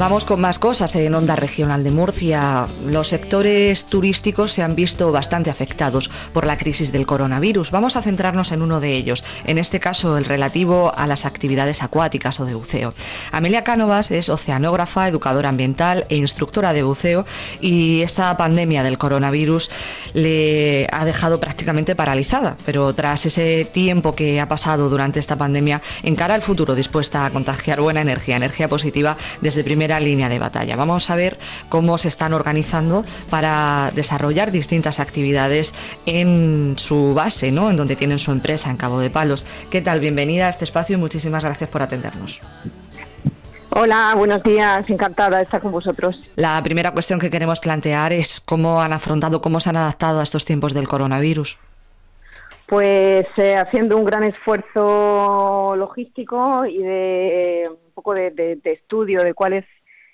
Vamos con más cosas en Onda Regional de Murcia. Los sectores turísticos se han visto bastante afectados por la crisis del coronavirus. Vamos a centrarnos en uno de ellos, en este caso el relativo a las actividades acuáticas o de buceo. Amelia Cánovas es oceanógrafa, educadora ambiental e instructora de buceo y esta pandemia del coronavirus le ha dejado prácticamente paralizada, pero tras ese tiempo que ha pasado durante esta pandemia, encara el futuro dispuesta a contagiar buena energía, energía positiva desde primera línea de batalla. Vamos a ver cómo se están organizando para desarrollar distintas actividades en su base, ¿no? en donde tienen su empresa, en Cabo de Palos. ¿Qué tal? Bienvenida a este espacio y muchísimas gracias por atendernos. Hola, buenos días, encantada de estar con vosotros. La primera cuestión que queremos plantear es cómo han afrontado, cómo se han adaptado a estos tiempos del coronavirus. Pues eh, haciendo un gran esfuerzo logístico y de un poco de, de estudio de cuál es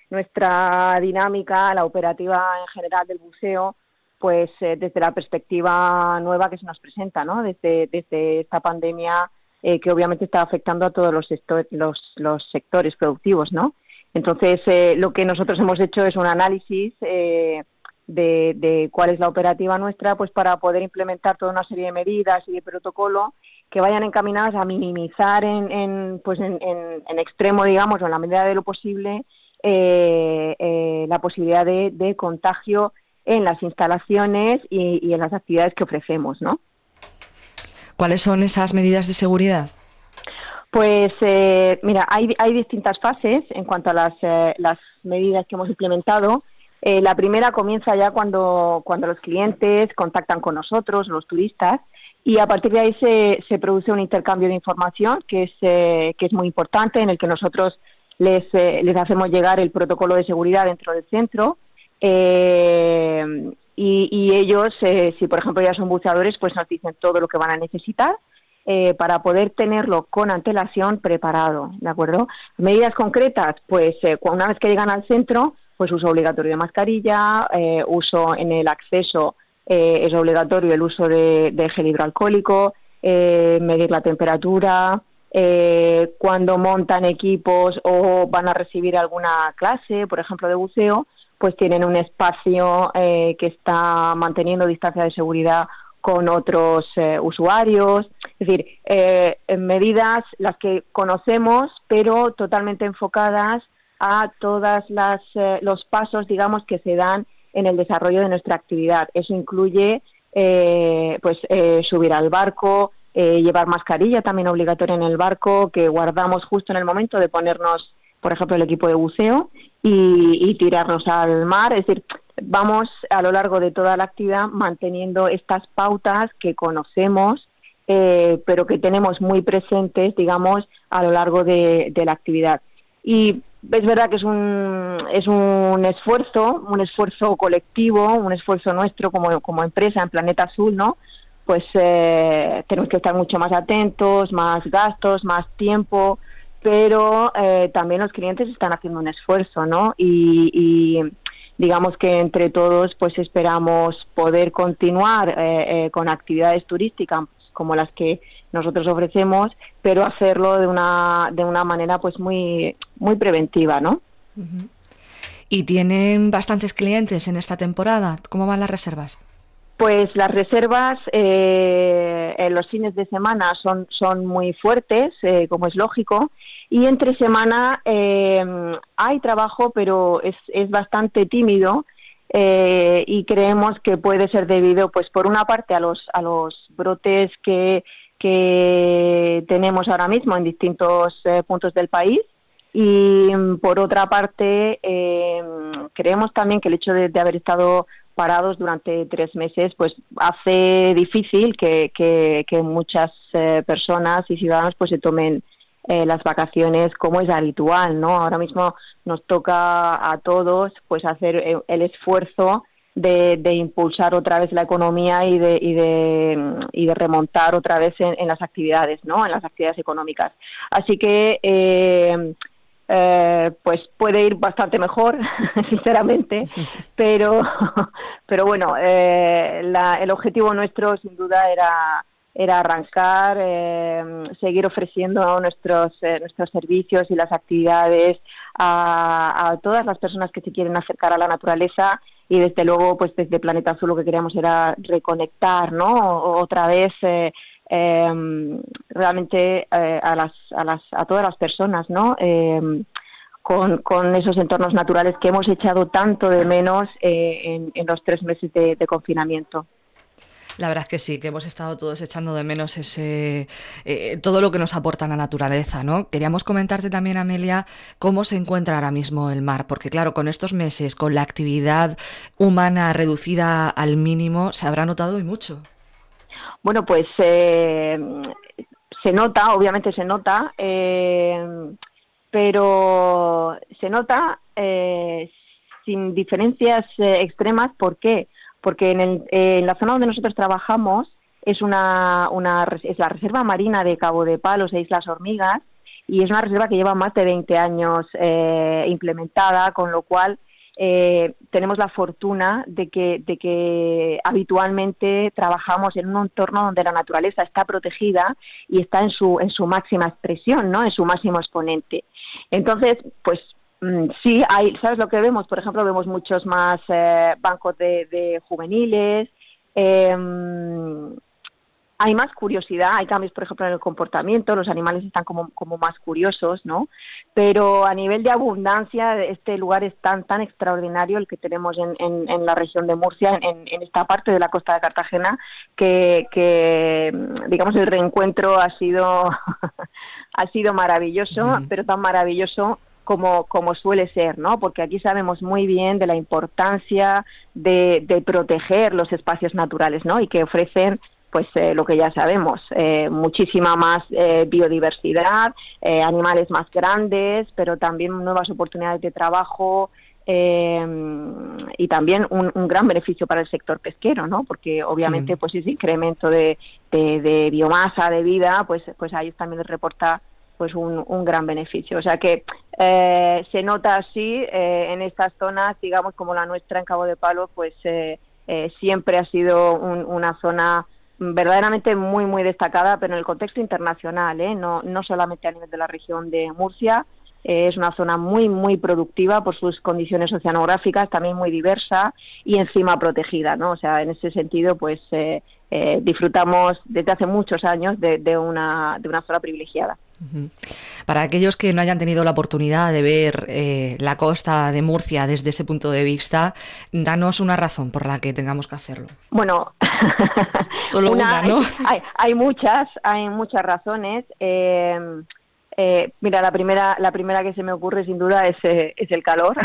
nuestra dinámica, la operativa en general del buceo, pues eh, desde la perspectiva nueva que se nos presenta, ¿no? Desde, desde esta pandemia eh, que obviamente está afectando a todos los, los, los sectores productivos, ¿no? Entonces, eh, lo que nosotros hemos hecho es un análisis de, de, cuál es la operativa nuestra, pues para poder implementar toda una serie de medidas y de protocolo que vayan encaminadas a minimizar en, en pues en, en, en extremo, digamos, o en la medida de lo posible, eh, eh, la posibilidad de, contagio en las instalaciones y, en las actividades que ofrecemos, ¿no? ¿Cuáles son esas medidas de seguridad? Pues eh, mira, hay, hay, distintas fases en cuanto a las, las medidas que hemos implementado. la primera comienza ya cuando, cuando los clientes contactan con nosotros, los turistas, y a partir de ahí se, se produce un intercambio de información que es, que es muy importante, en el que nosotros les, eh, les hacemos llegar el protocolo de seguridad dentro del centro eh, y, ellos, eh, si por ejemplo ya son buceadores, pues nos dicen todo lo que van a necesitar para poder tenerlo con antelación preparado, ¿de acuerdo? Medidas concretas, pues una vez que llegan al centro, pues uso obligatorio de mascarilla, uso en el acceso es obligatorio el uso de, de gel hidroalcohólico, medir la temperatura, eh, cuando montan equipos o van a recibir alguna clase, por ejemplo, de buceo, pues tienen un espacio eh, que está manteniendo distancia de seguridad con otros eh, usuarios, es decir, medidas las que conocemos, pero totalmente enfocadas a todas las los pasos, digamos, que se dan en el desarrollo de nuestra actividad. Eso incluye, pues, subir al barco, eh, llevar mascarilla también obligatoria en el barco, que guardamos justo en el momento de ponernos, por ejemplo, el equipo de buceo y, tirarnos al mar. Es decir, vamos a lo largo de toda la actividad manteniendo estas pautas que conocemos, eh, pero que tenemos muy presentes, digamos, a lo largo de, la actividad. Y es verdad que es un, es un esfuerzo, un esfuerzo colectivo, un esfuerzo nuestro como, como empresa en Planeta Azul, ¿no? Pues eh, tenemos que estar mucho más atentos, más gastos, más tiempo, pero eh, también los clientes están haciendo un esfuerzo, ¿no? Y, digamos que entre todos, pues esperamos poder continuar eh, con actividades turísticas como las que nosotros ofrecemos, pero hacerlo de una de una manera pues muy muy preventiva, ¿no? ¿Y tienen bastantes clientes en esta temporada? ¿Cómo van las reservas? Pues las reservas eh, en los fines de semana son, son muy fuertes, eh, como es lógico, y entre semana eh, hay trabajo, pero es, es bastante tímido y creemos que puede ser debido, pues por una parte, a los, a los brotes que, que tenemos ahora mismo en distintos puntos del país y por otra parte, creemos también que el hecho de haber estado parados durante tres meses, pues hace difícil que, muchas eh, personas y ciudadanos pues se tomen eh, las vacaciones como es habitual, ¿no? Ahora mismo nos toca a todos pues hacer eh, el esfuerzo de, de impulsar otra vez la economía y de, y de, y de remontar otra vez en, en, las actividades, ¿no? En las actividades económicas. Así que eh, pues puede ir bastante mejor, sinceramente, pero, pero bueno, eh, el objetivo nuestro sin duda era, era arrancar, seguir ofreciendo nuestros, nuestros servicios y las actividades a, a todas las personas que se quieren acercar a la naturaleza y desde luego pues desde Planeta Azul lo que queríamos era reconectar no otra vez eh, em, realmente eh, a las a las a todas las personas no em, con, esos entornos naturales que hemos echado tanto de menos eh, en, los tres meses de confinamiento. La verdad es que sí, que hemos estado todos echando de menos ese eh, todo lo que nos aporta la naturaleza, ¿no? Queríamos comentarte también, Amelia, cómo se encuentra ahora mismo el mar, porque claro, con estos meses, con la actividad humana reducida al mínimo, se habrá notado y mucho. Bueno, pues eh, se nota, obviamente se nota, eh, pero se nota sin diferencias extremas. ¿Por qué? porque en, la zona donde nosotros trabajamos es, una, es la Reserva Marina de Cabo de Palos e Islas Hormigas y es una reserva que lleva más de 20 años eh, implementada, con lo cual eh, tenemos la fortuna de que, de que habitualmente trabajamos en un entorno donde la naturaleza está protegida y está en su, en su máxima expresión, ¿no? en su máximo exponente. Entonces, pues Mm, sí, hay, ¿sabes lo que vemos? Por ejemplo, vemos muchos más eh, bancos de, juveniles. Em, hay más curiosidad, hay cambios, por ejemplo, en el comportamiento, los animales están como, como más curiosos, ¿no? Pero a nivel de abundancia, este lugar es tan, tan extraordinario el que tenemos en, en, la región de Murcia, en, en, esta parte de la costa de Cartagena, que, que digamos, el reencuentro ha sido, ha sido maravilloso, pero tan maravilloso como, como suele ser, ¿no? Porque aquí sabemos muy bien de la importancia de, proteger los espacios naturales, ¿no? Y que ofrecen pues eh, lo que ya sabemos, eh, muchísima más eh, biodiversidad, animales más grandes, pero también nuevas oportunidades de trabajo y también un, gran beneficio para el sector pesquero, ¿no? Porque obviamente pues ese incremento de, de, de, biomasa, de vida, pues, pues a ellos también les reporta pues un, un gran beneficio. O sea que eh, se nota así eh, en estas zonas, digamos como la nuestra en Cabo de Palo, pues eh, siempre ha sido una zona verdaderamente muy muy destacada, pero en el contexto internacional, no, no solamente a nivel de la región de Murcia, es una zona muy, muy productiva por sus condiciones oceanográficas, también muy diversa y encima protegida, ¿no? O sea, en ese sentido, pues disfrutamos desde hace muchos años de, de, una, de una zona privilegiada. Para aquellos que no hayan tenido la oportunidad de ver eh, la costa de Murcia desde ese punto de vista, danos una razón por la que tengamos que hacerlo. Bueno, solo una, ¿no? Hay, muchas, hay muchas razones. Eh, eh, mira, la primera, la primera que se me ocurre sin duda es, es el calor,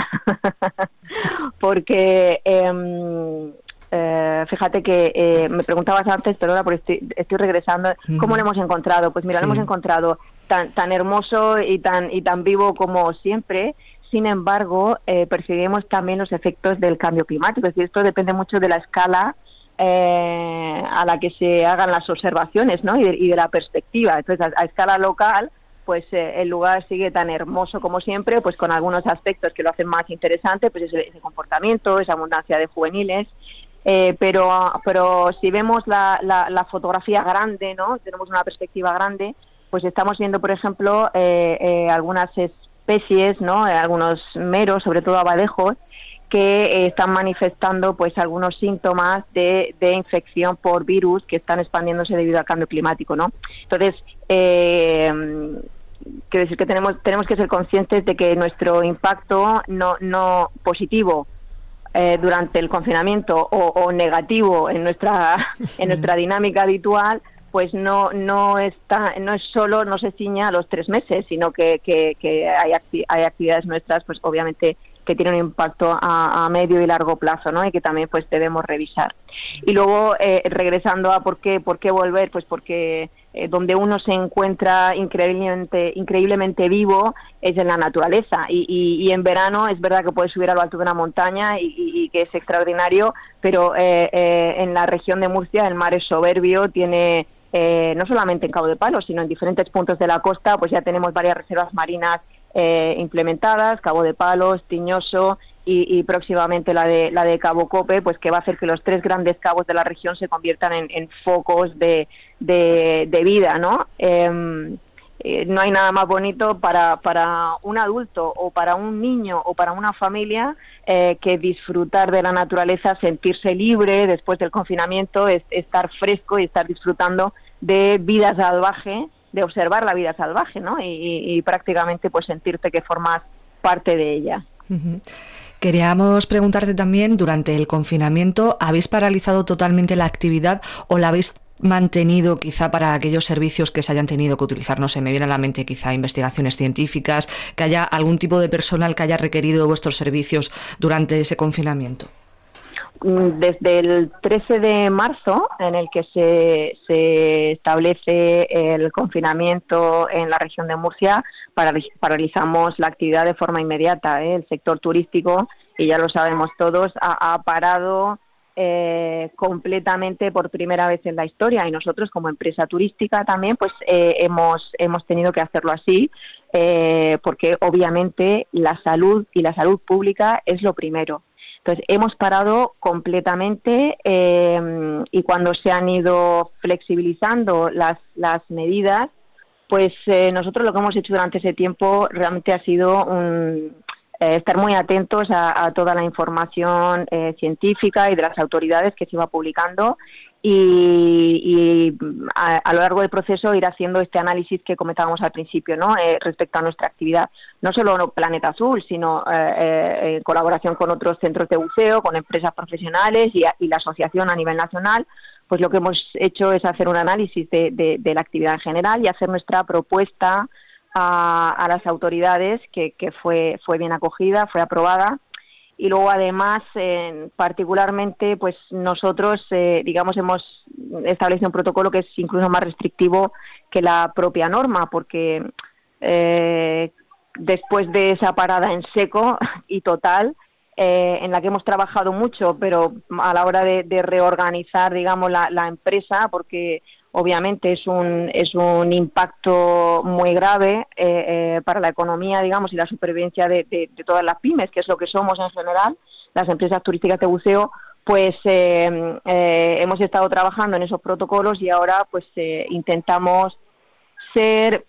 porque em, eh, fíjate que eh, me preguntabas antes, pero ahora estoy, estoy regresando, ¿cómo lo hemos encontrado? Pues mira, lo hemos encontrado tan, tan hermoso y tan, y tan vivo como siempre. Sin embargo, eh, percibimos también los efectos del cambio climático. Es decir, esto depende mucho de la escala eh, a la que se hagan las observaciones ¿no? y, de, la perspectiva. Entonces, a, escala local, pues el lugar sigue tan hermoso como siempre, pues con algunos aspectos que lo hacen más interesante, pues ese, ese comportamiento, esa abundancia de juveniles, eh, pero, pero si vemos la, la, fotografía grande, ¿no? tenemos una perspectiva grande, pues estamos viendo, por ejemplo, eh, eh, algunas especies, ¿no? algunos meros, sobre todo abadejos, que están manifestando pues algunos síntomas de, de, infección por virus que están expandiéndose debido al cambio climático, ¿no? Entonces, quiero decir que tenemos tenemos que ser conscientes de que nuestro impacto no no positivo eh, durante el confinamiento o, negativo en nuestra en nuestra dinámica habitual pues no no está no es solo no se ciña a los tres meses sino que, que, hay, hay actividades nuestras pues obviamente que tienen un impacto a, medio y largo plazo ¿no? y que también pues debemos revisar y luego eh, regresando a por qué por qué volver pues porque eh, donde uno se encuentra increíblemente, increíblemente vivo es en la naturaleza. Y, en verano es verdad que puedes subir a lo alto de una montaña y, que es extraordinario, pero eh, eh, en la región de Murcia el mar es soberbio, tiene no solamente en Cabo de Palos, sino en diferentes puntos de la costa, pues ya tenemos varias reservas marinas implementadas, Cabo de Palos, Tiñoso, y, próximamente la de la de Cabo Cope, pues que va a hacer que los tres grandes cabos de la región se conviertan en, focos de, de, vida, ¿no? Em, eh, no hay nada más bonito para, para un adulto o para un niño o para una familia eh, que disfrutar de la naturaleza, sentirse libre después del confinamiento, estar fresco y estar disfrutando de vida salvaje, de observar la vida salvaje, ¿no? Y, prácticamente pues sentirte que formas parte de ella. Queríamos preguntarte también, durante el confinamiento, ¿habéis paralizado totalmente la actividad o la habéis mantenido quizá para aquellos servicios que se hayan tenido que utilizar? No sé, me viene a la mente quizá investigaciones científicas, que haya algún tipo de personal que haya requerido vuestros servicios durante ese confinamiento. Mm, desde el 13 de marzo, en el que se, se establece el confinamiento en la región de Murcia, paralizamos la actividad de forma inmediata. ¿eh? El sector turístico, y ya lo sabemos todos, ha, parado eh, completamente por primera vez en la historia. Y nosotros como empresa turística también pues eh, hemos hemos tenido que hacerlo así porque obviamente la salud y la salud pública es lo primero. Entonces hemos parado completamente y cuando se han ido flexibilizando las las medidas pues eh, nosotros lo que hemos hecho durante ese tiempo realmente ha sido eh, estar muy atentos a, toda la información eh, científica y de las autoridades que se iba publicando y, a, lo largo del proceso ir haciendo este análisis que comentábamos al principio, ¿no? respecto a nuestra actividad, no solo Planeta Azul, sino en colaboración con otros centros de buceo, con empresas profesionales y, y la asociación a nivel nacional, pues lo que hemos hecho es hacer un análisis de, la actividad en general y hacer nuestra propuesta a, las autoridades, que, fue, fue bien acogida, fue aprobada. Y luego, además, particularmente, pues nosotros, eh, digamos, hemos establecido un protocolo que es incluso más restrictivo que la propia norma, porque eh, después de esa parada en seco y total, eh, en la que hemos trabajado mucho, pero a la hora de, reorganizar, digamos, la, empresa, porque obviamente es un, es un impacto muy grave eh, eh, para la economía, digamos, y la supervivencia de, todas las pymes, que es lo que somos en general, las empresas turísticas de buceo, pues hemos estado trabajando en esos protocolos y ahora pues intentamos ser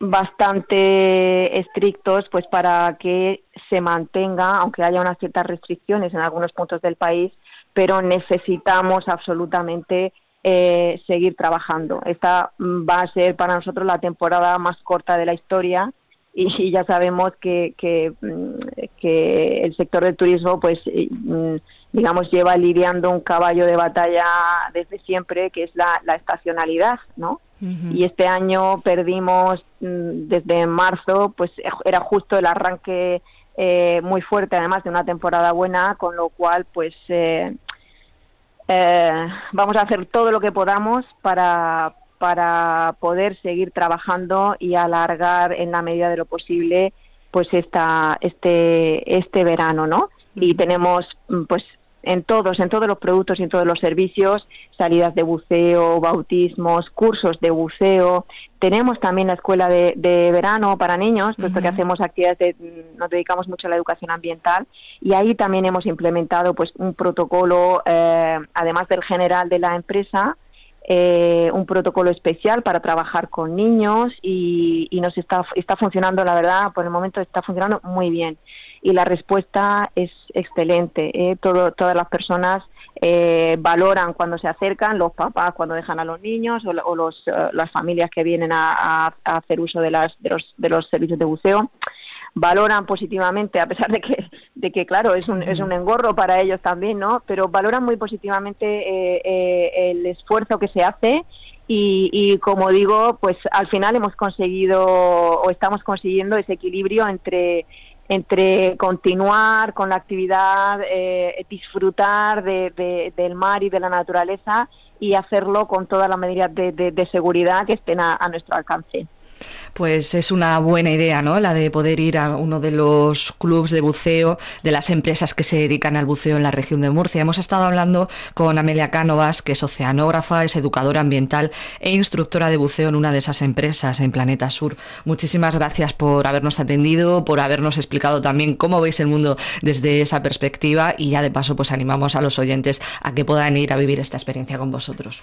bastante estrictos pues para que se mantenga, aunque haya unas ciertas restricciones en algunos puntos del país, pero necesitamos absolutamente eh, seguir trabajando. Esta va a ser para nosotros la temporada más corta de la historia y, ya sabemos que, que, mm, que, el sector del turismo, pues, mm, digamos, lleva lidiando un caballo de batalla desde siempre, que es la, la estacionalidad, ¿no? Y este año perdimos mm, desde marzo, pues era justo el arranque eh, muy fuerte, además de una temporada buena, con lo cual, pues eh, eh, vamos a hacer todo lo que podamos para, para poder seguir trabajando y alargar en la medida de lo posible pues esta este este verano no y tenemos pues en todos, en todos los productos y en todos los servicios, salidas de buceo, bautismos, cursos de buceo. Tenemos también la escuela de, verano para niños, puesto que hacemos actividades, nos dedicamos mucho a la educación ambiental y ahí también hemos implementado pues un protocolo, eh, además del general de la empresa, eh, un protocolo especial para trabajar con niños y, nos está, está funcionando, la verdad, por el momento está funcionando muy bien. Y la respuesta es excelente. ¿eh? Todo, todas las personas eh, valoran cuando se acercan, los papás cuando dejan a los niños o, los, las familias que vienen a, a, hacer uso de, las, de, los, de los servicios de buceo valoran positivamente, a pesar de que, de que claro, es un, es un engorro para ellos también, ¿no? Pero valoran muy positivamente eh, eh, el esfuerzo que se hace y, y, como digo, pues al final hemos conseguido o estamos consiguiendo ese equilibrio entre entre continuar con la actividad, eh, disfrutar de, del mar y de la naturaleza y hacerlo con todas las medidas de, seguridad que estén a nuestro alcance. Pues es una buena idea, ¿no? La de poder ir a uno de los clubes de buceo de las empresas que se dedican al buceo en la región de Murcia. Hemos estado hablando con Amelia Cánovas, que es oceanógrafa, es educadora ambiental e instructora de buceo en una de esas empresas en Planeta Sur. Muchísimas gracias por habernos atendido, por habernos explicado también cómo veis el mundo desde esa perspectiva y ya de paso pues animamos a los oyentes a que puedan ir a vivir esta experiencia con vosotros.